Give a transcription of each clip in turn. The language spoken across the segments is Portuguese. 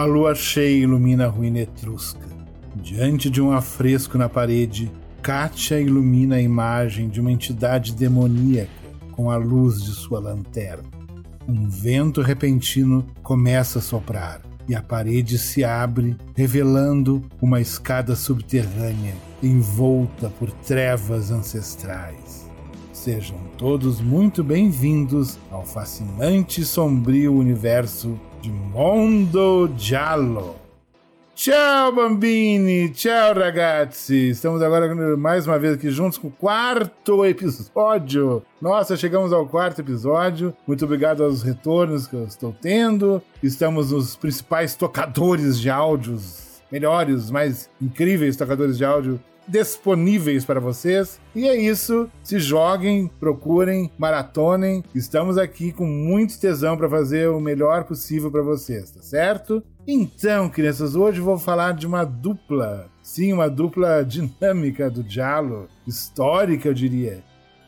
A lua cheia ilumina a ruína etrusca. Diante de um afresco na parede, Kátia ilumina a imagem de uma entidade demoníaca com a luz de sua lanterna. Um vento repentino começa a soprar e a parede se abre, revelando uma escada subterrânea envolta por trevas ancestrais. Sejam todos muito bem-vindos ao fascinante e sombrio universo de Mondo Giallo. Tchau, Bambini! Tchau, ragazzi! Estamos agora mais uma vez aqui juntos com o quarto episódio. Nossa, chegamos ao quarto episódio. Muito obrigado aos retornos que eu estou tendo. Estamos nos principais tocadores de áudios melhores, mais incríveis tocadores de áudio disponíveis para vocês. E é isso. Se joguem, procurem, maratonem. Estamos aqui com muito tesão para fazer o melhor possível para vocês, tá certo? Então, crianças, hoje vou falar de uma dupla. Sim, uma dupla dinâmica do Diallo, histórica, eu diria.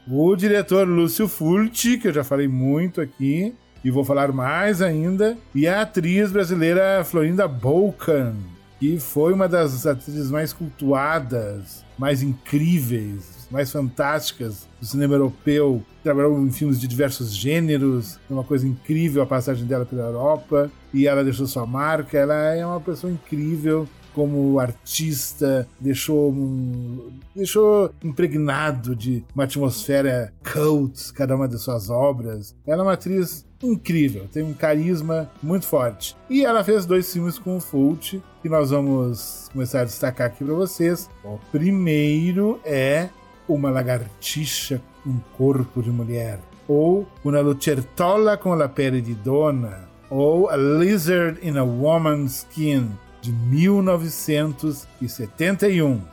O diretor Lúcio Fulci, que eu já falei muito aqui, e vou falar mais ainda, e a atriz brasileira Florinda Bolkan que foi uma das atrizes mais cultuadas, mais incríveis, mais fantásticas do cinema europeu. Trabalhou em filmes de diversos gêneros, é uma coisa incrível a passagem dela pela Europa e ela deixou sua marca. Ela é uma pessoa incrível como artista, deixou deixou impregnado de uma atmosfera cult cada uma de suas obras. Ela é uma atriz incrível, tem um carisma muito forte. E ela fez dois filmes com o Fult, que nós vamos começar a destacar aqui para vocês. O primeiro é Uma Lagartixa com Corpo de Mulher, ou Una Lucertola com la Pele de Dona, ou A Lizard in a Woman's Skin, de 1971. Um.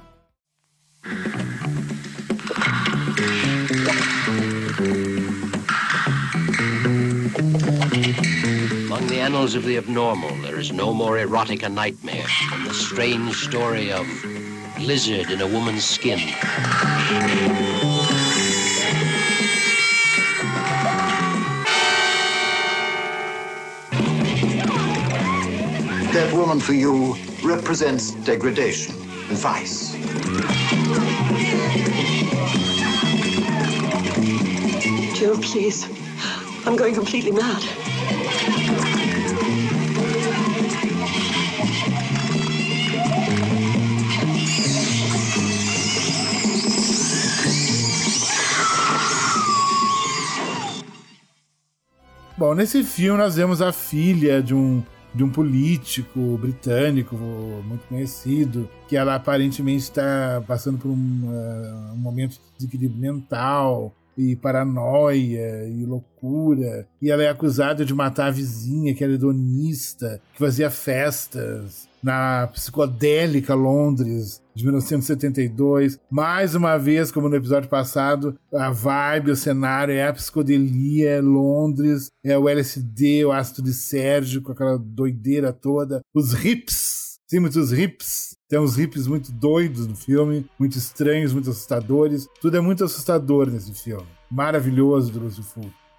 Among the annals of the abnormal, there is no more erotic a nightmare than the strange story of lizard in a woman's skin. That woman for you represents degradation, vice. Joe, please. I'm going completely mad. Bom, nesse filme nós vemos a filha de um de um político britânico muito conhecido, que ela aparentemente está passando por um, uh, um momento de desequilíbrio mental e paranoia e loucura. E ela é acusada de matar a vizinha, que era hedonista, que fazia festas na psicodélica Londres de 1972. Mais uma vez, como no episódio passado, a vibe, o cenário é a psicodelia, Londres, é o LSD, o ácido de Sérgio, com aquela doideira toda. Os hips, sim, muitos hips. Tem uns hips muito doidos no filme, muito estranhos, muito assustadores. Tudo é muito assustador nesse filme. Maravilhoso do Lúcio.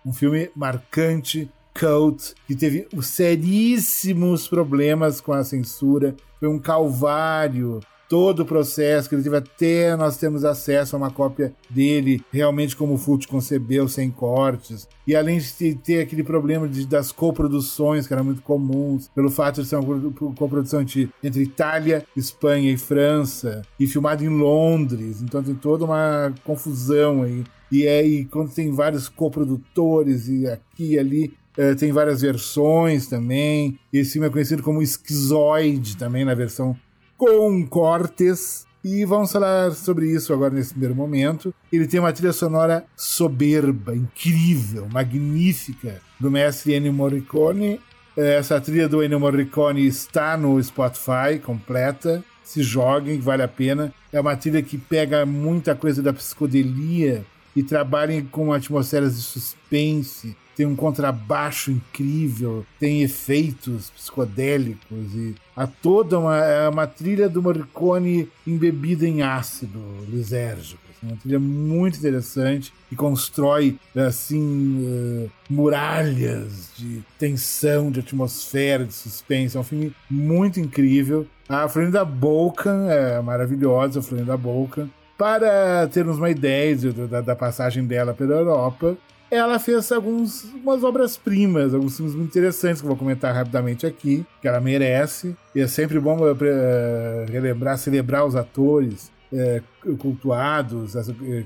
Um filme marcante, Cult, que teve seríssimos problemas com a censura. Foi um calvário todo o processo, que ele teve até nós temos acesso a uma cópia dele, realmente como o Fult concebeu, sem cortes. E além de ter aquele problema de, das coproduções, que eram muito comuns, pelo fato de ser uma coprodução entre, entre Itália, Espanha e França, e filmado em Londres, então tem toda uma confusão aí. E aí, quando tem vários coprodutores e aqui e ali, Uh, tem várias versões também. Esse filme é conhecido como Esquizoide também, na versão com cortes. E vamos falar sobre isso agora nesse primeiro momento. Ele tem uma trilha sonora soberba, incrível, magnífica, do mestre Ennio Morricone. Eh, essa trilha do Ennio Morricone está no Spotify completa. Se joguem, vale a pena. É uma trilha que pega muita coisa da psicodelia e trabalha com atmosferas de suspense, tem um contrabaixo incrível, tem efeitos psicodélicos e há toda uma, é uma trilha do Morricone embebida em ácido lisérgico. Uma trilha muito interessante e constrói, assim, uh, muralhas de tensão, de atmosfera, de suspense. É um filme muito incrível. A Florinda Bolkan é maravilhosa, a Florinda Bolkan. Para termos uma ideia da, da passagem dela pela Europa, ela fez algumas obras-primas, alguns filmes muito interessantes que eu vou comentar rapidamente aqui, que ela merece. E é sempre bom uh, relembrar, celebrar os atores é, cultuados,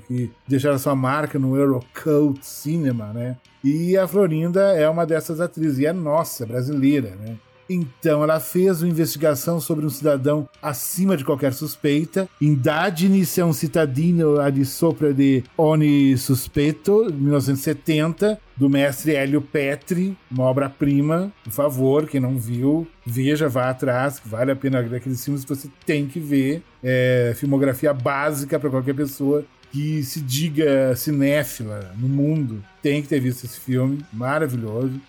que deixaram sua marca no Eurocult Cinema, né? E a Florinda é uma dessas atrizes, e é nossa, brasileira, né? Então, ela fez uma investigação sobre um cidadão acima de qualquer suspeita. Indagine se é um cidadino ali sopra de Oni Suspeito, 1970, do mestre Hélio Petri, uma obra-prima. Por favor, quem não viu, veja, vá atrás, vale a pena daqueles filmes que você tem que ver. É filmografia básica para qualquer pessoa que se diga cinéfila no mundo tem que ter visto esse filme, maravilhoso.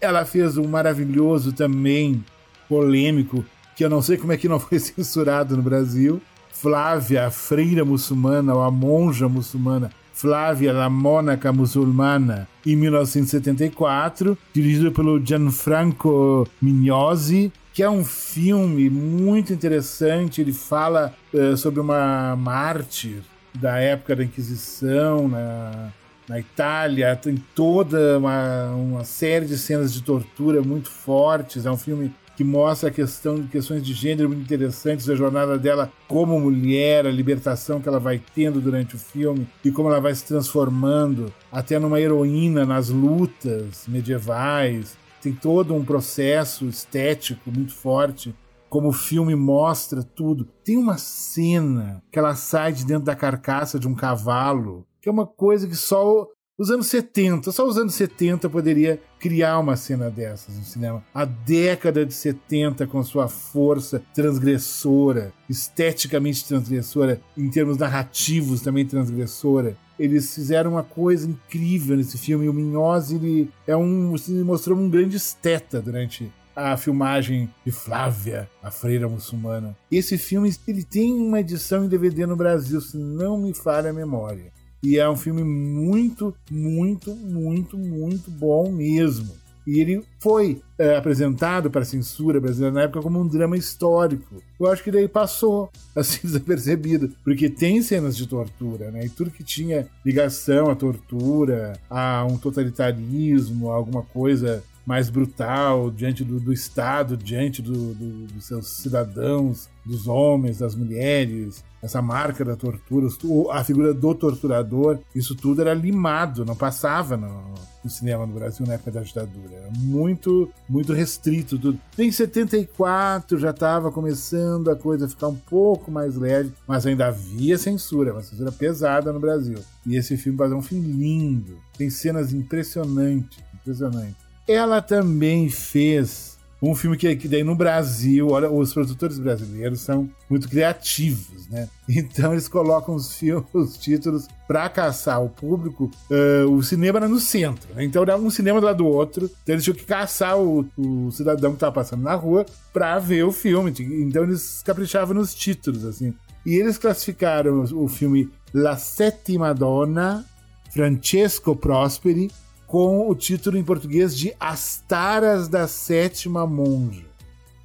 Ela fez um maravilhoso também, polêmico, que eu não sei como é que não foi censurado no Brasil. Flávia, a freira muçulmana, ou a monja muçulmana, Flávia, la Mônaca Muçulmana, em 1974, dirigido pelo Gianfranco Mignosi, que é um filme muito interessante. Ele fala uh, sobre uma mártir da época da Inquisição na, na Itália, tem toda uma, uma série de cenas de tortura muito fortes. É um filme que mostra a questão de questões de gênero muito interessantes, a jornada dela como mulher, a libertação que ela vai tendo durante o filme e como ela vai se transformando até numa heroína nas lutas medievais. Tem todo um processo estético muito forte como o filme mostra tudo. Tem uma cena que ela sai de dentro da carcaça de um cavalo que é uma coisa que só os anos 70, só os anos 70 poderia criar uma cena dessas no cinema. A década de 70 com sua força transgressora, esteticamente transgressora, em termos narrativos também transgressora. Eles fizeram uma coisa incrível nesse filme. O Minhoz, ele é um, ele mostrou um grande esteta durante a filmagem de Flávia, a freira muçulmana. Esse filme ele tem uma edição em DVD no Brasil, se não me falha a memória. E é um filme muito, muito, muito, muito bom mesmo. E ele foi é, apresentado para censura brasileira na época como um drama histórico. Eu acho que daí passou assim desapercebido, porque tem cenas de tortura, né? E tudo que tinha ligação à tortura, a um totalitarismo, a alguma coisa mais brutal diante do, do Estado, diante do, do, dos seus cidadãos, dos homens, das mulheres, essa marca da tortura, a figura do torturador, isso tudo era limado, não passava no, no cinema no Brasil na época da ditadura. Era muito, muito restrito tudo. Em 74 já estava começando a coisa a ficar um pouco mais leve, mas ainda havia censura, uma censura pesada no Brasil. E esse filme vai dar um filme lindo, tem cenas impressionantes, impressionantes. Ela também fez um filme que, que daí no Brasil, olha, os produtores brasileiros são muito criativos, né? Então eles colocam os filmes, os títulos para caçar o público. Uh, o cinema era no centro, né? então era um cinema do lado do outro. Então eles tinham que caçar o, o cidadão que estava passando na rua para ver o filme. Então eles caprichavam nos títulos, assim. E eles classificaram o filme La Settima Donna, Francesco Prosperi, com o título em português de As Taras da Sétima Monja.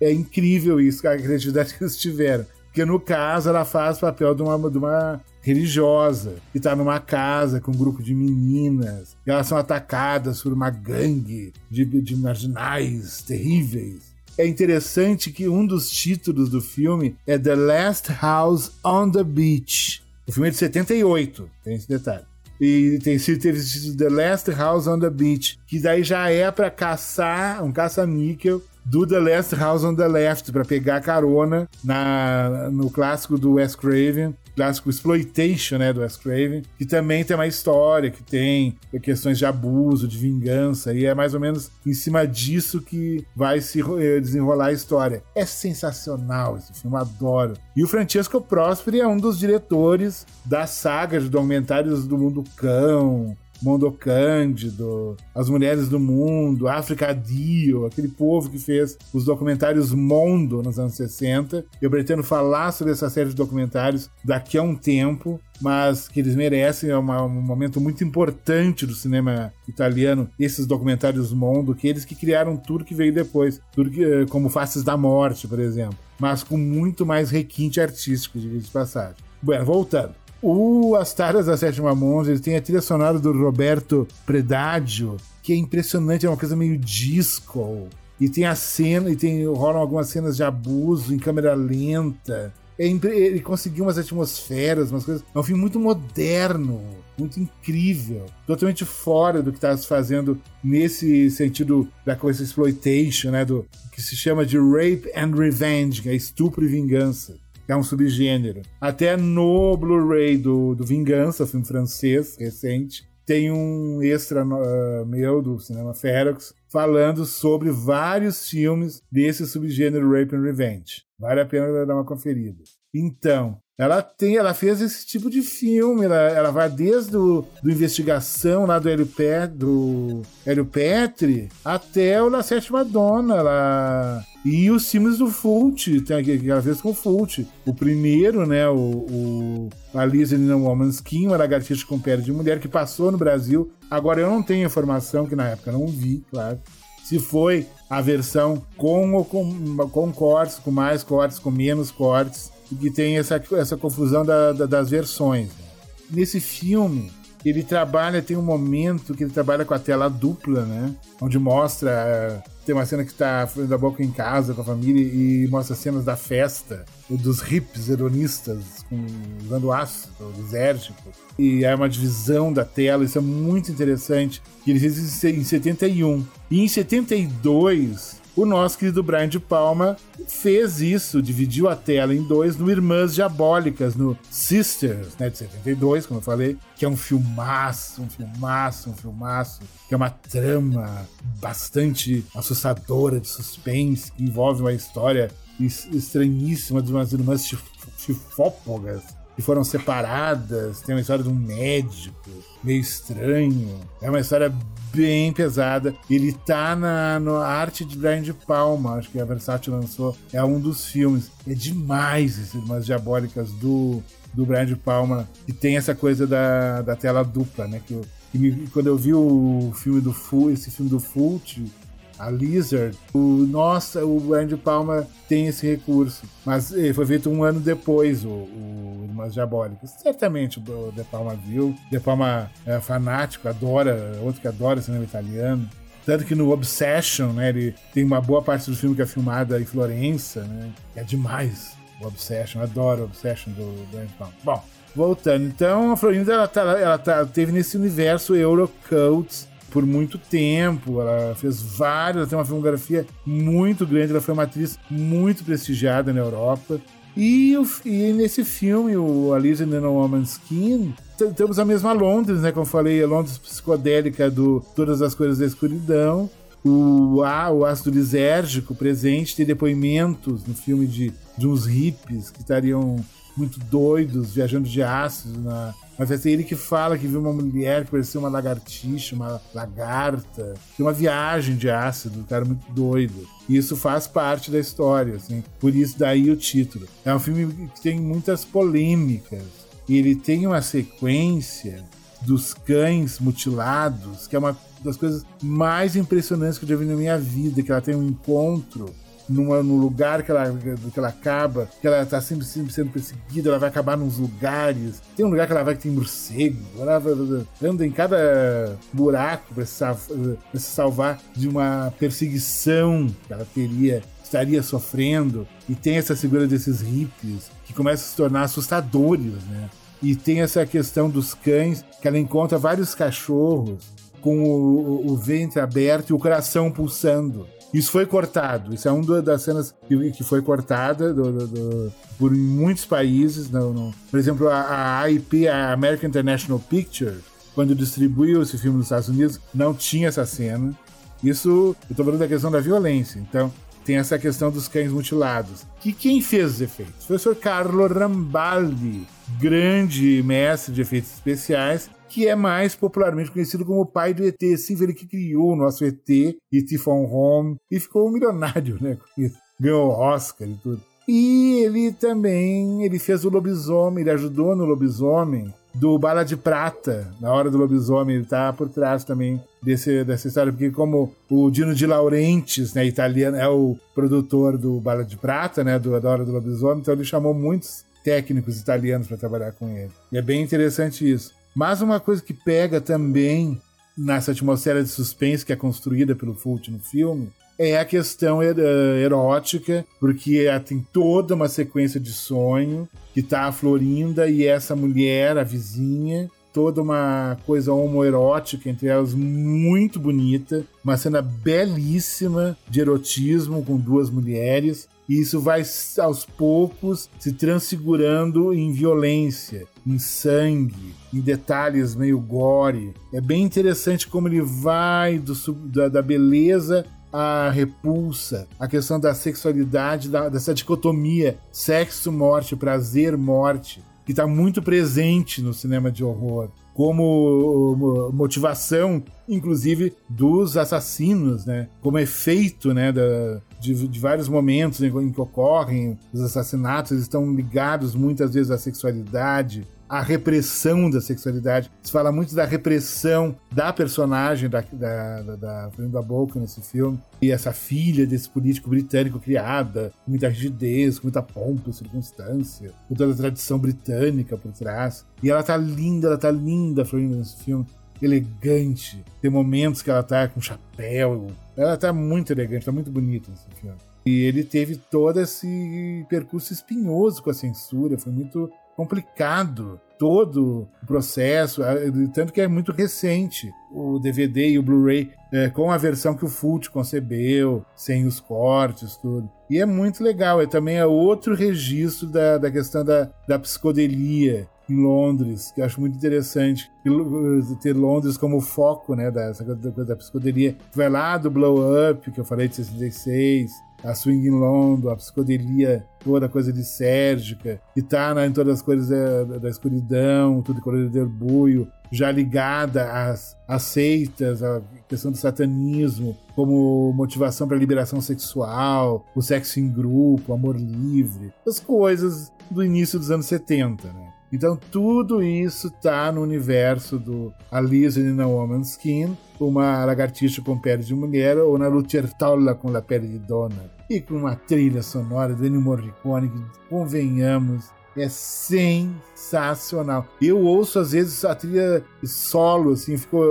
É incrível isso, a criatividade que eles tiveram. Porque no caso ela faz o papel de uma, de uma religiosa que está numa casa com um grupo de meninas elas são atacadas por uma gangue de, de marginais terríveis. É interessante que um dos títulos do filme é The Last House on the Beach. O filme é de 78, tem esse detalhe. E tem, teve esse The Last House on the Beach, que daí já é para caçar, um caça-níquel do The Last House on the Left, para pegar carona na, no clássico do Wes Craven, clássico Exploitation, né, do Wes Craven, que também tem uma história, que tem questões de abuso, de vingança, e é mais ou menos em cima disso que vai se eh, desenrolar a história. É sensacional esse filme, adoro. E o Francesco Prosperi é um dos diretores da saga de documentários do Mundo Cão, Mondo Cândido, As Mulheres do Mundo, África Dio, aquele povo que fez os documentários Mondo nos anos 60. Eu pretendo falar sobre essa série de documentários daqui a um tempo, mas que eles merecem, é uma, um momento muito importante do cinema italiano, esses documentários Mondo, que eles que criaram tudo que veio depois, tudo que, eh, como Faces da Morte, por exemplo, mas com muito mais requinte artístico, de passagem. Bueno, voltando. O As Taras da Sétima Monja, ele tem a trilha sonora do Roberto Predaggio, que é impressionante, é uma coisa meio disco. E tem a cena, e tem, rolam algumas cenas de abuso em câmera lenta. É, ele conseguiu umas atmosferas, umas coisas. É um filme muito moderno, muito incrível, totalmente fora do que está se fazendo nesse sentido da coisa exploitation, né? Do que se chama de rape and revenge, que é estupro e vingança é um subgênero. Até no Blu-ray do, do Vingança, filme francês recente, tem um extra uh, meu do Cinema Ferox falando sobre vários filmes desse subgênero Rape and Revenge. Vale a pena dar uma conferida. Então, ela tem, ela fez esse tipo de filme, ela, ela vai desde o, do investigação lá do Hélio, Pet, do Hélio Petri até o La Sétima Dona. Ela, e os filmes do Fult, tem que ela fez com o Fult. O primeiro, né, o, o Alice in a Woman's Skin, uma lagartixa com pele de mulher, que passou no Brasil. Agora eu não tenho informação, que na época não vi, claro se foi a versão com com, com cortes, com mais cortes, com menos cortes que tem essa, essa confusão da, da, das versões. Nesse filme, ele trabalha, tem um momento que ele trabalha com a tela dupla, né? Onde mostra. Tem uma cena que está da boca em casa com a família e mostra cenas da festa dos hips hedonistas com, usando ácido lisérgico. E é uma divisão da tela, isso é muito interessante. Ele fez isso em 71. E em 72, o nosso querido Brian de Palma fez isso, dividiu a tela em dois no Irmãs Diabólicas, no Sisters, né, de 72, como eu falei, que é um filmaço, um filmaço, um filmaço, que é uma trama bastante assustadora de suspense, que envolve uma história estranhíssima de umas irmãs chifópogas que foram separadas, tem uma história de um médico meio estranho. É uma história bem pesada. Ele tá na, na arte de Brian de Palma, acho que a Versace lançou. É um dos filmes. É demais essas Irmãs Diabólicas do, do Brian de Palma. E tem essa coisa da, da tela dupla, né? Que, que me, quando eu vi o filme do Full, esse filme do Fult, a Lizard, o, nossa, o Andy Palma tem esse recurso. Mas eh, foi feito um ano depois, o, o Irmãs Diabólicas. Certamente o De Palma viu. De Palma é fanático, adora, outro que adora cinema italiano. Tanto que no Obsession, né, ele tem uma boa parte do filme que é filmada em Florença, né? É demais o Obsession, adoro o Obsession do, Andy Palma. Bom, voltando. Então, a Florinda, ela, tá, ela tá, teve nesse universo Eurocult por muito tempo. Ela fez várias, ela tem uma filmografia muito grande. Ela foi uma atriz muito prestigiada na Europa. E, e nesse filme, o Alice in the Woman's Skin, temos a mesma Londres, né? Como eu falei, a Londres psicodélica do Todas as Coisas da Escuridão. O, ah, o ácido lisérgico presente, tem depoimentos no filme de, de uns hippies que estariam muito doidos, viajando de ácido na, mas vai ser ele que fala que viu uma mulher que parecia uma lagartixa, uma lagarta. Tem uma viagem de ácido, um cara muito doido. E isso faz parte da história, assim. Por isso daí o título. É um filme que tem muitas polêmicas. E ele tem uma sequência dos cães mutilados, que é uma das coisas mais impressionantes que eu já vi na minha vida, que ela tem um encontro numa, no lugar que ela, que ela acaba, que ela tá sempre, sempre sendo perseguida, ela vai acabar nos lugares. Tem um lugar que ela vai que tem morcego, ela anda em cada buraco para se, se salvar de uma perseguição que ela teria estaria sofrendo e tem essa figura desses hippies que começam a se tornar assustadores, né? E tem essa questão dos cães, que ela encontra vários cachorros com o, o ventre aberto e o coração pulsando. Isso foi cortado. Isso é uma das cenas que foi cortada do, do, do, por muitos países. No, no, por exemplo, a, a AIP, a American International Picture, quando distribuiu esse filme nos Estados Unidos, não tinha essa cena. Isso, eu estou falando da questão da violência. Então, tem essa questão dos cães mutilados. Que quem fez os efeitos? Foi o professor Carlo Rambaldi, grande mestre de efeitos especiais, que é mais popularmente conhecido como o pai do ET. Sim, ele que criou o nosso ET, E.T. Phone Home, e ficou um milionário, né? Com isso. Ganhou Oscar e tudo. E ele também ele fez o lobisomem, ele ajudou no lobisomem do Bala de Prata, na hora do lobisomem, ele tá por trás também desse, dessa história, porque como o Dino de Laurentiis, né, italiano, é o produtor do Bala de Prata, né, do, da hora do lobisomem, então ele chamou muitos técnicos italianos para trabalhar com ele. E é bem interessante isso. Mas uma coisa que pega também nessa atmosfera de suspense que é construída pelo Fult no filme é a questão er erótica, porque tem toda uma sequência de sonho que tá a Florinda e essa mulher, a vizinha, toda uma coisa homoerótica entre elas muito bonita, uma cena belíssima de erotismo com duas mulheres. E isso vai aos poucos se transfigurando em violência, em sangue, em detalhes meio gore. É bem interessante como ele vai do, da, da beleza a repulsa, a questão da sexualidade, da, dessa dicotomia sexo, morte, prazer, morte, que está muito presente no cinema de horror como motivação, inclusive, dos assassinos, né? Como efeito, né, da, de, de, vários momentos em, que ocorrem os assassinatos, estão ligados muitas vezes à sexualidade, a repressão da sexualidade. Se fala muito da repressão da personagem da, da, da, da Brenda Boca nesse filme. E essa filha desse político britânico criada, com muita rigidez, com muita pompa circunstância, com toda a tradição britânica por trás. E ela tá linda, ela tá linda, Florinda, nesse filme. Elegante. Tem momentos que ela tá com chapéu. Ela tá muito elegante, tá muito bonita nesse filme. E ele teve todo esse percurso espinhoso com a censura, foi muito complicado todo o processo, tanto que é muito recente o DVD e o Blu-ray é, com a versão que o Fult concebeu, sem os cortes, tudo. E é muito legal, é também é outro registro da, da questão da, da psicodelia em Londres, que eu acho muito interessante ter Londres como foco, né, da, da, da psicodelia. Vai lá do Blow Up, que eu falei de 66, a Swing in London, a psicodelia, toda coisa de Sérgica, que tá em todas as coisas da, da escuridão, tudo colorido de orgulho, já ligada às, às seitas, à questão do satanismo, como motivação para liberação sexual, o sexo em grupo, amor livre, as coisas do início dos anos 70, né? Então tudo isso tá no universo do Alice in a Woman's Skin, uma lagartixa com pele de mulher, ou na Lucertola com a pele de dona. E com uma trilha sonora do Ennio Morricone, que convenhamos, é sensacional. Eu ouço às vezes a trilha solo, assim, fico,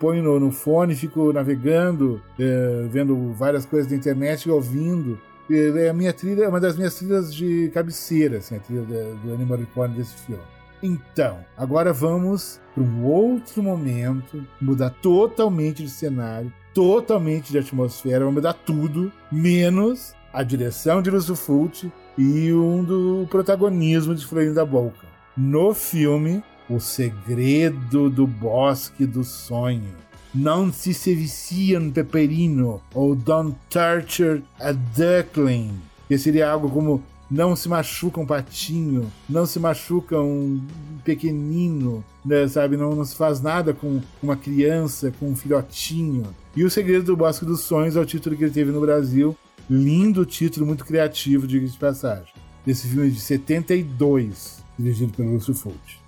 ponho no, no fone, fico navegando, é, vendo várias coisas da internet e ouvindo. É a minha trilha, é uma das minhas trilhas de cabeceira, assim, a trilha do Ennio Morricone desse filme. Então, agora vamos para um outro momento, mudar totalmente de cenário, totalmente de atmosfera, vamos mudar tudo, menos a direção de Lúcio Fulci e um do protagonismo de Florinda Boca. No filme, O Segredo do Bosque do Sonho. Não se vicia um peperino ou Don't Torture a Duckling, que seria algo como não se machuca um patinho, não se machuca um pequenino, né, sabe? Não, não se faz nada com uma criança, com um filhotinho. E O Segredo do Bosque dos Sonhos é o título que ele teve no Brasil. Lindo título, muito criativo, diga de passagem. Esse filme é de 72, dirigido pelo Lúcio Fulci.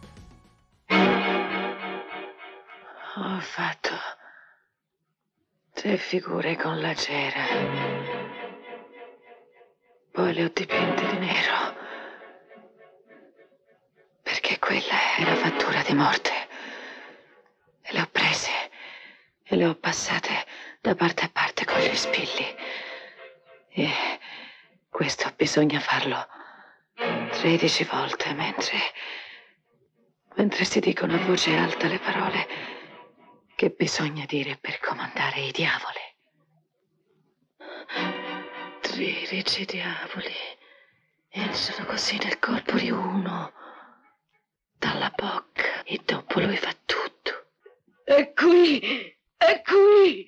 Ho fatto tre figure con la cera. Poi le ho dipinte di nero. Perché quella è la fattura di morte. E le ho prese e le ho passate da parte a parte con gli spilli. E questo bisogna farlo 13 volte mentre. mentre si dicono a voce alta le parole che bisogna dire per comandare i diavoli. 13 diavoli entrano così nel corpo di uno, dalla bocca, e dopo lui fa tutto. È qui, è qui.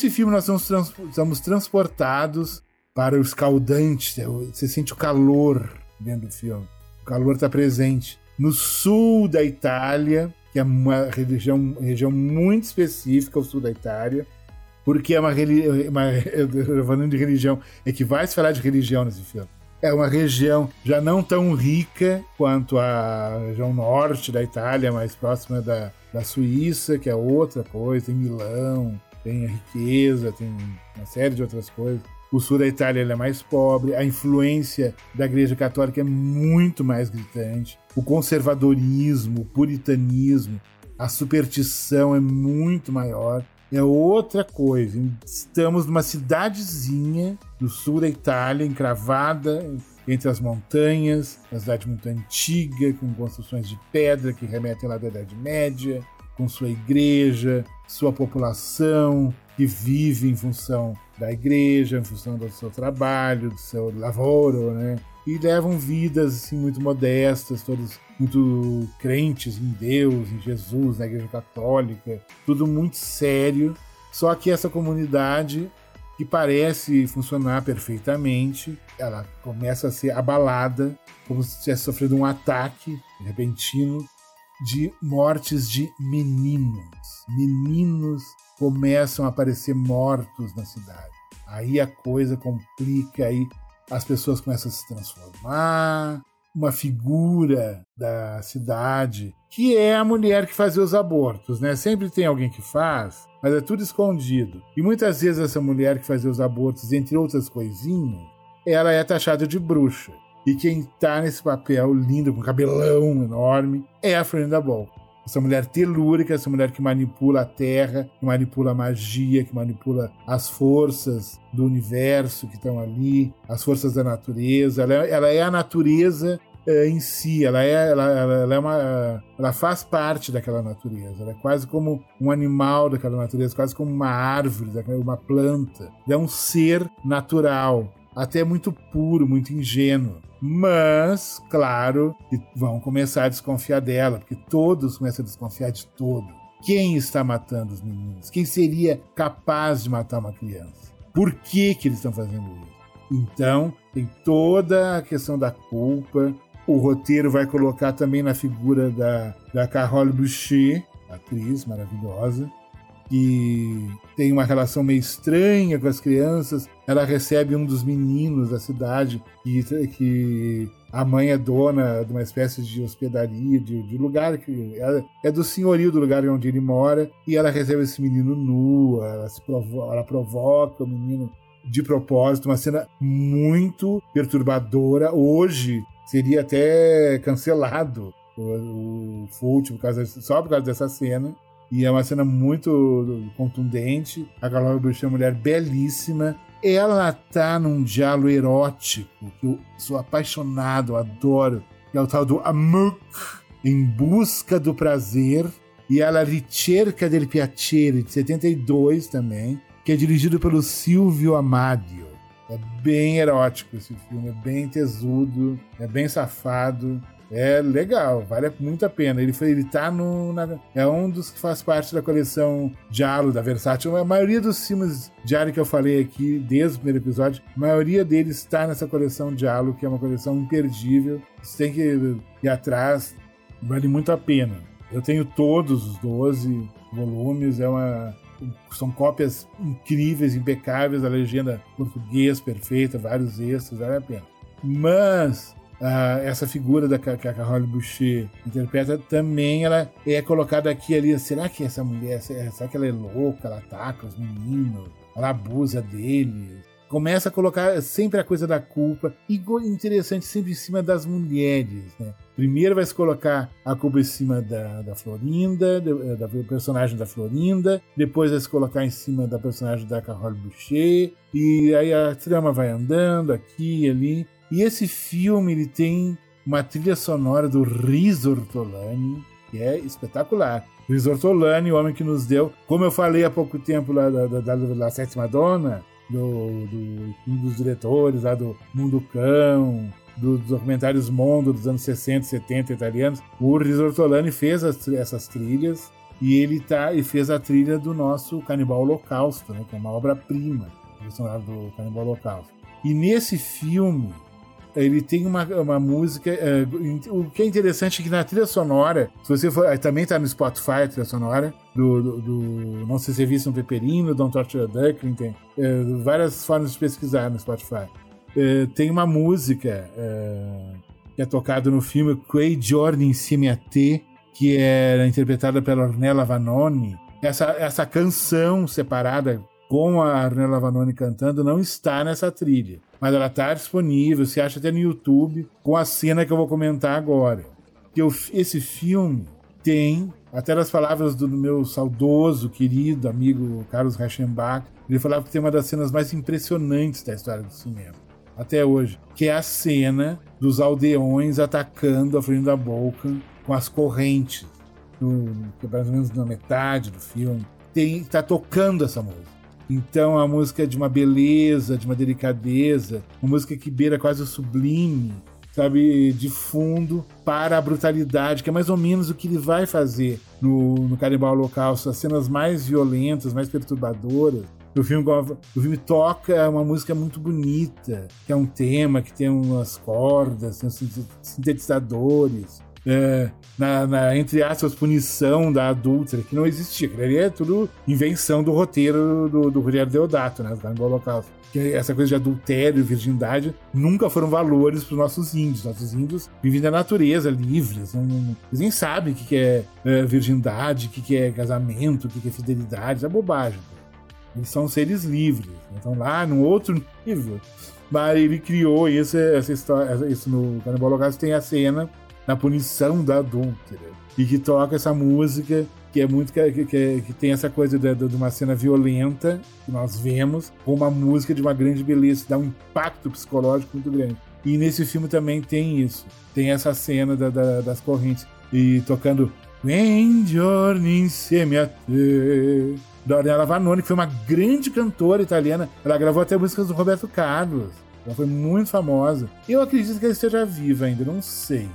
Nesse filme nós somos, trans, somos transportados para o escaldante, você sente o calor dentro do filme. O calor está presente. No sul da Itália, que é uma região, região muito específica, o sul da Itália, porque é uma, uma falando de religião, é que vai se falar de religião nesse filme. É uma região já não tão rica quanto a região norte da Itália, mais próxima da, da Suíça, que é outra coisa, tem Milão, tem a riqueza, tem uma série de outras coisas. O sul da Itália é mais pobre, a influência da Igreja Católica é muito mais gritante, o conservadorismo, o puritanismo, a superstição é muito maior é outra coisa. Estamos numa cidadezinha do sul da Itália, encravada entre as montanhas, uma cidade muito antiga, com construções de pedra que remetem lá da Idade Média, com sua igreja, sua população que vive em função da igreja, em função do seu trabalho, do seu lavoro, né? E levam vidas assim muito modestas, todos muito crentes em Deus, em Jesus, na Igreja Católica, tudo muito sério. Só que essa comunidade que parece funcionar perfeitamente, ela começa a ser abalada, como se tivesse sofrido um ataque repentino de mortes de meninos. Meninos começam a aparecer mortos na cidade. Aí a coisa complica, aí as pessoas começam a se transformar, uma figura da cidade, que é a mulher que fazia os abortos, né? Sempre tem alguém que faz, mas é tudo escondido. E muitas vezes essa mulher que fazia os abortos, entre outras coisinhas, ela é taxada de bruxa. E quem tá nesse papel lindo, com cabelão enorme, é a Florinda Ball essa mulher telúrica, essa mulher que manipula a terra, que manipula a magia, que manipula as forças do universo que estão ali, as forças da natureza. Ela é, ela é a natureza é, em si, ela é, ela, ela, é uma, ela faz parte daquela natureza. Ela é quase como um animal daquela natureza, quase como uma árvore, uma planta. Ela é um ser natural, até muito puro, muito ingênuo. Mas, claro, que vão começar a desconfiar dela, porque todos começam a desconfiar de todo. Quem está matando os meninos? Quem seria capaz de matar uma criança? Por que, que eles estão fazendo isso? Então, tem toda a questão da culpa. O roteiro vai colocar também na figura da, da Carole Boucher, atriz maravilhosa, que tem uma relação meio estranha com as crianças. Ela recebe um dos meninos da cidade que, que a mãe é dona de uma espécie de hospedaria, de, de lugar que é, é, do senhorio do lugar onde ele mora, e ela recebe esse menino nu, ela, provo ela provoca o menino de propósito, uma cena muito perturbadora. Hoje seria até cancelado o, o Fult por causa, só por causa dessa cena. E é uma cena muito contundente. A Carol Bush é uma mulher belíssima. Ela tá num diálogo erótico que eu sou apaixonado, adoro. Que é o tal do Amuk, em busca do prazer. E ela Ricerca del Piacere, de 72 também, que é dirigido pelo Silvio Amadio. É bem erótico esse filme, é bem tesudo, é bem safado. É legal, vale muito a pena. Ele, foi, ele tá no. Na, é um dos que faz parte da coleção Diálogo da Versátil. A maioria dos filmes Diário que eu falei aqui, desde o primeiro episódio, a maioria deles está nessa coleção Diálogo, que é uma coleção imperdível. Você tem que ir atrás, vale muito a pena. Eu tenho todos os 12 volumes, é uma. São cópias incríveis, impecáveis, a legenda português perfeita, vários extras, vale a pena. Mas Uh, essa figura da que a Carole Boucher interpreta também ela é colocada aqui ali. Será que essa mulher, será que ela é louca? Ela ataca os meninos, ela abusa deles. Começa a colocar sempre a coisa da culpa. E interessante, sempre em cima das mulheres. Né? Primeiro vai se colocar a culpa em cima da, da Florinda, da, da personagem da Florinda. Depois vai se colocar em cima da personagem da Carole Boucher. E aí a trama vai andando aqui e ali. E esse filme ele tem uma trilha sonora do Riz Ortolani, que é espetacular. Riz Ortolani, o homem que nos deu, como eu falei há pouco tempo lá da, da, da, da Sétima Dona, do, do, um dos diretores lá do Mundo Cão, dos documentários Mondo dos anos 60, 70 italianos, o Riz Ortolani fez as, essas trilhas E ele tá e fez a trilha do nosso Canibal Holocausto, né? Que é uma obra-prima do Canibal Holocausto. E nesse filme, ele tem uma, uma música. É, o que é interessante é que na trilha sonora, se você for. Também tá no Spotify a trilha sonora, do, do, do Não Se Serviço um Peperino, Don't Torture a Duckling, tem é, várias formas de pesquisar no Spotify. É, tem uma música é, que é tocada no filme Giorni Insieme a Te, que é interpretada pela Ornella Vanoni. Essa, essa canção separada com a Ornella Vanoni cantando não está nessa trilha mas ela está disponível, se acha até no YouTube, com a cena que eu vou comentar agora. Que eu, esse filme tem, até nas palavras do meu saudoso, querido amigo Carlos Reichenbach, ele falava que tem uma das cenas mais impressionantes da história do cinema, até hoje, que é a cena dos aldeões atacando a Florinda Boca com as correntes, no, é mais ou menos na metade do filme. Tem, tá tocando essa música. Então a música é de uma beleza, de uma delicadeza, uma música que beira quase o sublime, sabe, de fundo para a brutalidade, que é mais ou menos o que ele vai fazer no, no Canibal Holocausto, as cenas mais violentas, mais perturbadoras. O filme, o filme toca uma música muito bonita, que é um tema que tem umas cordas, tem sintetizadores, é, na, na, entre aspas, punição da adúltera, que não existia. Aquilo ali é tudo invenção do roteiro do, do Rogério Deodato, né? Do Holocausto. Que essa coisa de adultério virgindade nunca foram valores para os nossos índios. Nossos índios vivem da natureza, livres. Não, não, eles nem sabem o que, que é, é, virgindade, o que, que é casamento, o que, que é fidelidade. É bobagem. Eles são seres livres. Então, lá, num outro nível. Mas ele criou essa história, isso no Canibal Holocausto tem a cena na punição da adúltera. E que toca essa música que é muito que, que, que tem essa coisa de, de, uma cena violenta que nós vemos com uma música de uma grande beleza, dá um impacto psicológico muito grande. E nesse filme também tem isso, tem essa cena da, da, das correntes e tocando When Giorni insieme a te da Ornella Vanoni, que foi uma grande cantora italiana. Ela gravou até músicas do Roberto Carlos. Ela foi muito famosa. Eu acredito que ela esteja viva ainda, não sei.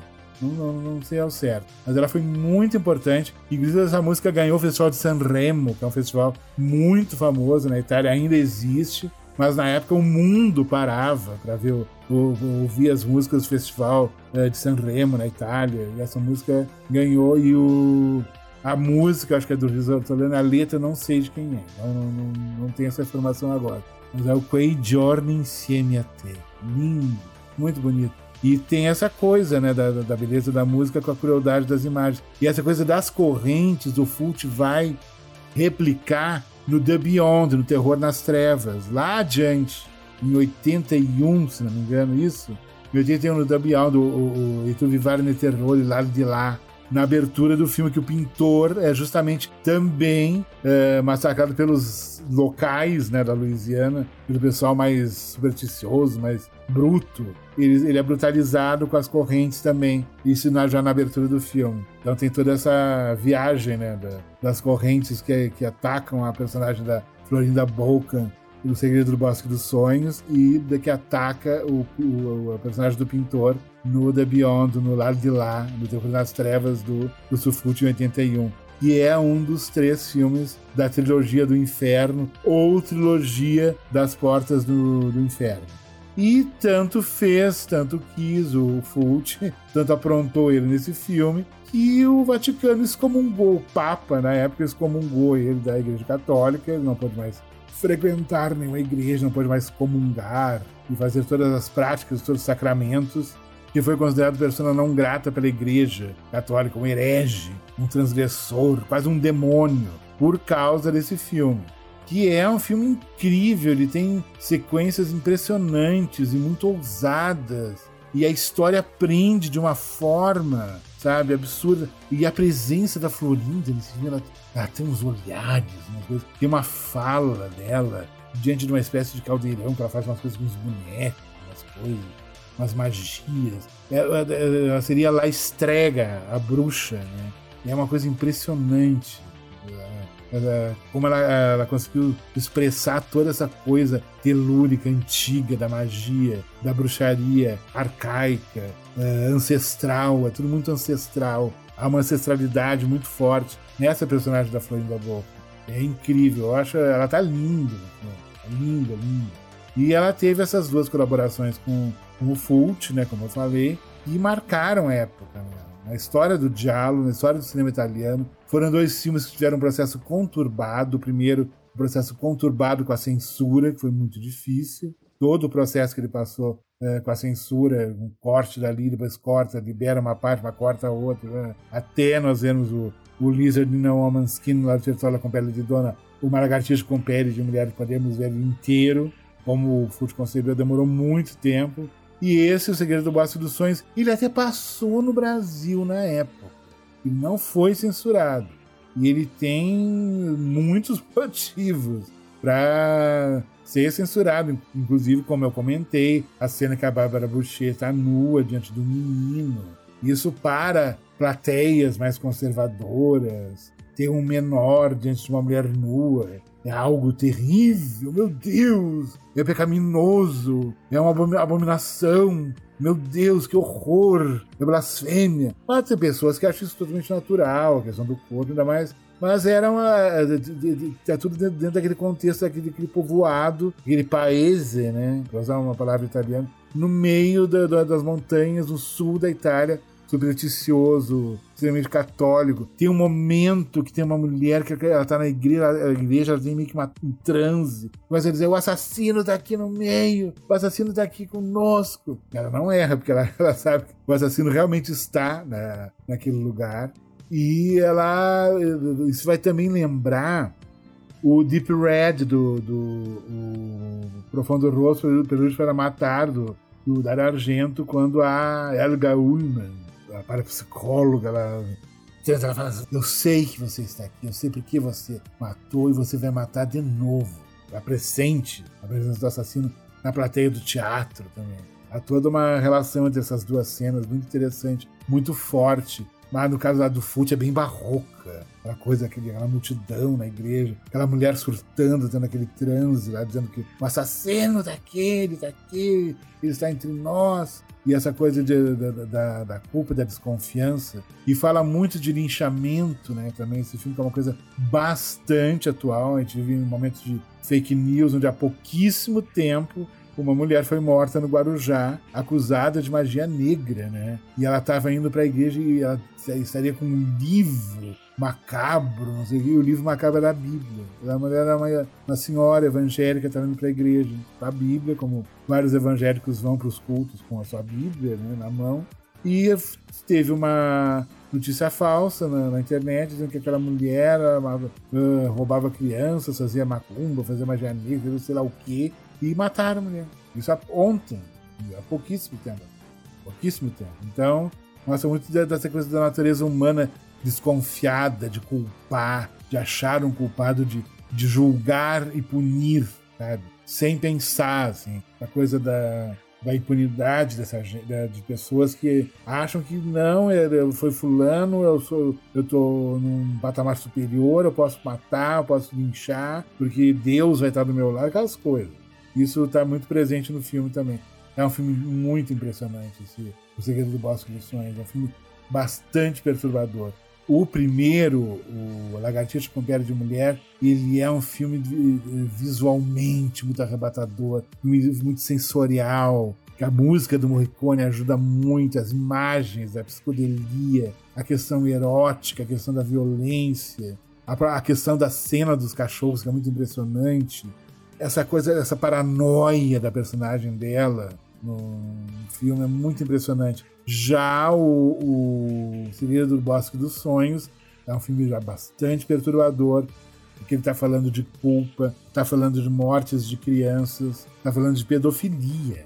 Não, não, não, sei ao certo. Mas ela foi muito importante. Inclusive, essa música ganhou o Festival de Sanremo, que é um festival muito famoso na Itália, ainda existe. Mas na época o mundo parava para ver, ouvir as músicas do festival é, de Sanremo na Itália. E essa música ganhou e o, a música, acho que é do Risoto Solano, a letra não sei de quem é. Não, não, não tenho essa informação agora. Mas é o Quei Giorni Insieme a Te. Lindo, muito bonito. E tem essa coisa, né, da, da beleza da música com a crueldade das imagens. E essa coisa das correntes, o Fult vai replicar no The Beyond, no Terror nas Trevas, lá adiante, em 81, se não me engano, isso. Em 81, no The Beyond, o, o, o nel Terror, lá de lá, na abertura do filme, que o pintor é justamente também é, massacrado pelos locais né, da Louisiana, pelo pessoal mais supersticioso, mais bruto. Ele, ele é brutalizado com as correntes também, isso na, já na abertura do filme. Então tem toda essa viagem né, da, das correntes que, que atacam a personagem da Florinda Bolkan do Segredo do Bosque dos Sonhos e da que ataca o, o, o personagem do pintor no The Beyond, no Lado de Lá, no Terror das Trevas do, do Sufut em 81. E é um dos três filmes da trilogia do Inferno ou trilogia das Portas do, do Inferno. E tanto fez, tanto quis o Fult, tanto aprontou ele nesse filme, que o Vaticano excomungou, o Papa na época excomungou ele da Igreja Católica, ele não pode mais frequentar nenhuma igreja, não pode mais comungar e fazer todas as práticas, todos os sacramentos, que foi considerado persona não grata pela igreja católica, um herege, um transgressor, quase um demônio, por causa desse filme. Que é um filme incrível, ele tem sequências impressionantes e muito ousadas. E a história prende de uma forma, sabe, absurda. E a presença da Florinda nesse filme, ela ela tem uns olhares, umas tem uma fala dela diante de uma espécie de caldeirão que ela faz umas coisas com uns bonecos, umas coisas, umas magias. Ela, é, é, é, ela seria lá estrega, a bruxa, né? E é uma coisa impressionante. Ela, como ela, ela, conseguiu expressar toda essa coisa telúrica, antiga da magia, da bruxaria arcaica, é, ancestral, é tudo muito ancestral há uma ancestralidade muito forte nessa personagem da Florinda Boca. É incrível, eu acho ela tá linda, né? linda, linda. E ela teve essas duas colaborações com o Fult, né, como eu falei, e marcaram época. Né? Na história do Giallo, na história do cinema italiano, foram dois filmes que tiveram um processo conturbado. O primeiro, um processo conturbado com a censura, que foi muito difícil. Todo o processo que ele passou é, com a censura, um corte dali, depois corta, libera uma parte, mas corta a outra. Né? Até nós vemos o, o Lizard a Woman's Skin, lá do com pele de dona, o Margaritias com pele de mulher, podemos ver inteiro. Como o Fute concebeu, demorou muito tempo. E esse, O Segredo do Bosque dos Sonhos, ele até passou no Brasil na época. E não foi censurado. E ele tem muitos motivos para ser censurado. Inclusive, como eu comentei, a cena que a Bárbara Boucher está nua diante do menino. Isso para plateias mais conservadoras, ter um menor diante de uma mulher nua é algo terrível, meu Deus! É pecaminoso, é uma abominação, meu Deus, que horror, é blasfêmia. Pode ter pessoas que acham isso totalmente natural, a questão do corpo, ainda mais. Mas era uma. É tudo dentro, dentro daquele contexto, daquele, daquele povoado, aquele paese, né? Para usar uma palavra italiana, no meio da, da, das montanhas, no sul da Itália, supersticioso, extremamente católico. Tem um momento que tem uma mulher que ela tá na igreja, a igreja ela tem meio que uma, um transe. Começa a dizer: o assassino tá aqui no meio, o assassino tá aqui conosco. Ela não erra, porque ela, ela sabe que o assassino realmente está na, naquele lugar. E ela. Isso vai também lembrar o Deep Red do, do Profundo Rosto, Peluche para Matar, do, do Dario Argento, quando a Elga Ullman a parapsicóloga, ela, ela fala assim, eu sei que você está aqui, eu sei porque você matou e você vai matar de novo. A presente, a presença do assassino na plateia do teatro também. Há toda uma relação entre essas duas cenas muito interessante, muito forte. Mas no caso lá do Fute é bem barroca. Aquela coisa, aquela multidão na igreja, aquela mulher surtando, tendo aquele transe lá, dizendo que o assassino daquele, daquele, ele está entre nós e essa coisa de, de, da, da culpa, da desconfiança. E fala muito de linchamento, né? Também esse filme que é uma coisa bastante atual. A gente vive em momentos de fake news, onde há pouquíssimo tempo uma mulher foi morta no Guarujá, acusada de magia negra, né? E ela estava indo para a igreja e ela estaria com um livro macabro, não sei o que, o livro macabro era a Bíblia. A mulher era uma, uma senhora evangélica, estava indo para a igreja, a Bíblia, como vários evangélicos vão para os cultos com a sua Bíblia né, na mão. E teve uma notícia falsa na, na, internet, dizendo que aquela mulher amava, uh, roubava crianças, fazia macumba, fazia magia negra, sei lá o quê, e mataram a mulher. Isso há ontem, há pouquíssimo tempo. Pouquíssimo tempo. Então, mostra muito dessa coisa da natureza humana desconfiada, de culpar, de achar um culpado, de, de julgar e punir, sabe? Sem pensar, assim. A coisa da, da impunidade dessa de pessoas que acham que não, foi fulano, eu sou eu tô num patamar superior, eu posso matar, eu posso linchar, porque Deus vai estar do meu lado, aquelas coisas. Isso está muito presente no filme também. É um filme muito impressionante, esse O Segredo do Bosque dos Sonhos. É um filme bastante perturbador. O primeiro, o Lagartixa com Pele de Mulher, ele é um filme visualmente muito arrebatador, muito sensorial. A música do Morricone ajuda muito, as imagens, a psicodelia, a questão erótica, a questão da violência, a, questão da cena dos cachorros, que é muito impressionante. Essa coisa, essa paranoia da personagem dela no filme é muito impressionante. Já o, o do Bosque dos Sonhos é um filme já bastante perturbador, porque ele está falando de culpa, está falando de mortes de crianças, está falando de pedofilia.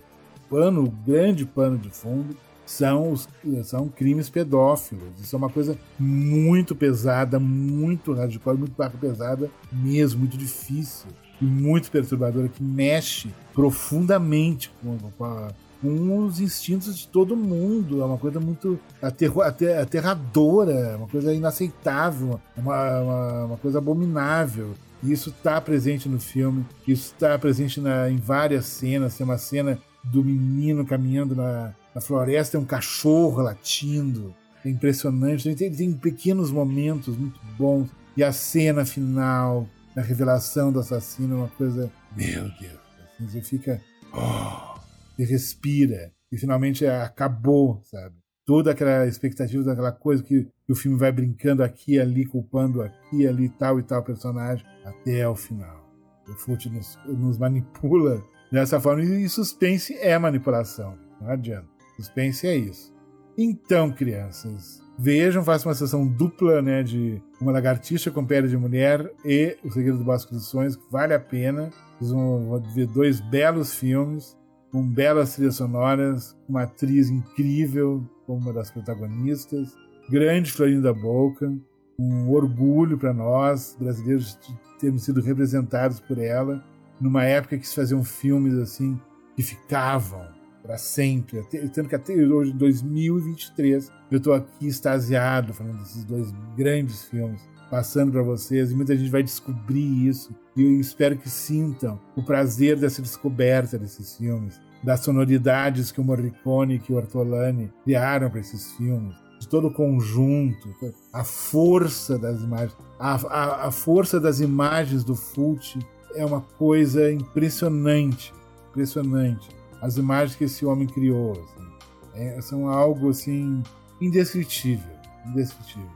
Pano, o grande pano de fundo são, os, são crimes pedófilos. Isso é uma coisa muito pesada, muito radical, muito pesada mesmo, muito difícil muito perturbadora, que mexe profundamente com, com a com os instintos de todo mundo. É uma coisa muito aterro, ater, aterradora, uma coisa inaceitável, uma, uma, uma coisa abominável. E isso está presente no filme, isso está presente na, em várias cenas. Tem uma cena do menino caminhando na, na floresta, tem um cachorro latindo. é impressionante. Tem, tem pequenos momentos muito bons. E a cena final, a revelação do assassino é uma coisa. Meu Deus! Assim, você fica. Oh, você respira. E finalmente acabou, sabe? Toda aquela expectativa daquela coisa que, o filme vai brincando aqui e ali, culpando aqui e ali tal e tal personagem, até o final. O Fute nos, nos manipula dessa forma. E suspense é manipulação. Não adianta. Suspense é isso. Então, crianças, vejam, façam uma sessão dupla, né, de Uma Lagartixa com Pele de Mulher e O Segredo do Bosque dos Sonhos, vale a pena. Vocês vão ver dois belos filmes, com belas trilhas sonoras, uma atriz incrível como uma das protagonistas, grande Florinda Boca, um orgulho para nós, brasileiros, de termos sido representados por ela, numa época que se faziam filmes assim, que ficavam para sempre. Tanto que até hoje, em 2023, eu estou aqui extasiado falando desses dois grandes filmes, passando para vocês, e muita gente vai descobrir isso. E eu espero que sintam o prazer dessa descoberta desses filmes, das sonoridades que o Morricone e que o Ortolani criaram para esses filmes, de todo o conjunto, a força das imagens, a, a, a força das imagens do Fulci é uma coisa impressionante, impressionante as imagens que esse homem criou. Assim, é, são algo assim indescritível, indescritível.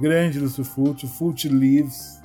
Grande Lúcio Fulci, Fulci Lives,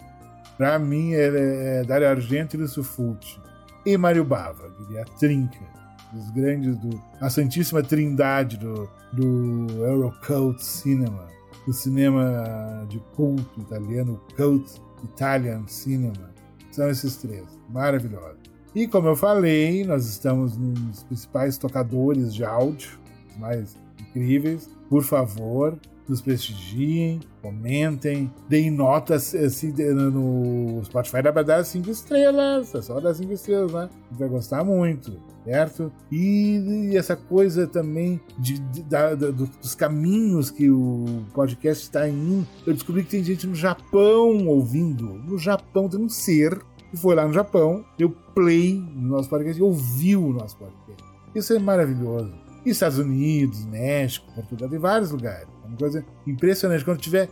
para mim é, é Dario Argento e Lúcio Fulci. E Mário Bava, diria, a trinca dos grandes, do, a santíssima trindade do, do Eurocult Cinema, do cinema de culto italiano, Cult Italian Cinema. São esses três, maravilhosos. E como eu falei, nós estamos nos principais tocadores de áudio, os mais incríveis. Por favor, nos prestigiem, comentem, deem notas assim, no Spotify dá pra dar cinco estrelas, é só dar cinco estrelas, né? Vai gostar muito, certo? E, e essa coisa também de, de da, dos caminhos que o podcast está indo. Eu descobri que tem gente no Japão ouvindo. No Japão tem um ser que foi lá no Japão, deu play no nosso podcast e ouviu o nosso podcast. Isso é maravilhoso. E Estados Unidos, México, Portugal, tem vários lugares. É uma coisa impressionante. Quando tiver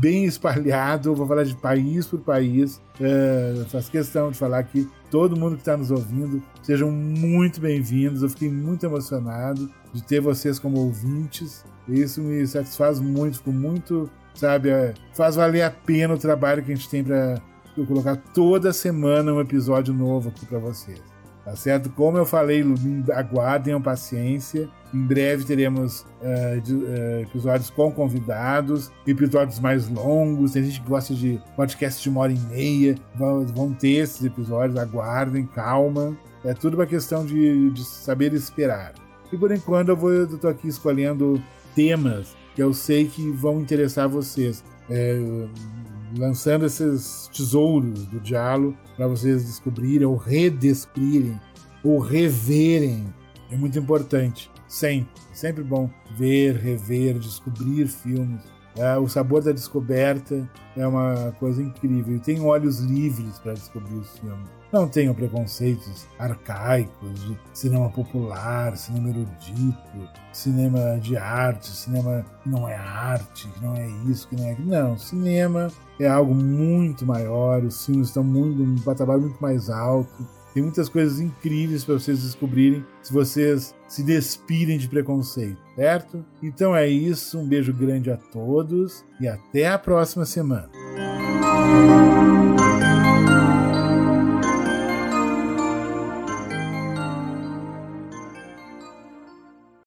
bem espalhado, eu vou falar de país por país. É, faço questão de falar que todo mundo que está nos ouvindo sejam muito bem-vindos. Eu fiquei muito emocionado de ter vocês como ouvintes. Isso me satisfaz muito, fico muito, sabe, é, faz valer a pena o trabalho que a gente tem para eu colocar toda semana um episódio novo aqui para vocês. Tá certo? Como eu falei, aguardem a paciência. Em breve teremos uh, de, uh, episódios com convidados, episódios mais longos. Tem gente que gosta de podcast de uma hora e meia. Vão, vão ter esses episódios, aguardem, calma. É tudo uma questão de, de saber esperar. E por enquanto eu vou aqui escolhendo temas que eu sei que vão interessar vocês. É, lançando esses tesouros do Diallo para vocês descobrirem ou redescobrirem ou reverem. É muito importante. Sempre. É sempre bom ver, rever, descobrir filmes. É, o sabor da descoberta é uma coisa incrível. E tem olhos livres para descobrir os filmes. Não tenham preconceitos arcaicos de cinema popular, cinema erudito, cinema de arte, cinema que não é arte, que não é isso, que não é aquilo. Não, cinema é algo muito maior, os filmes estão muito, num patamar muito mais alto. Tem muitas coisas incríveis para vocês descobrirem se vocês se despirem de preconceito, certo? Então é isso, um beijo grande a todos e até a próxima semana.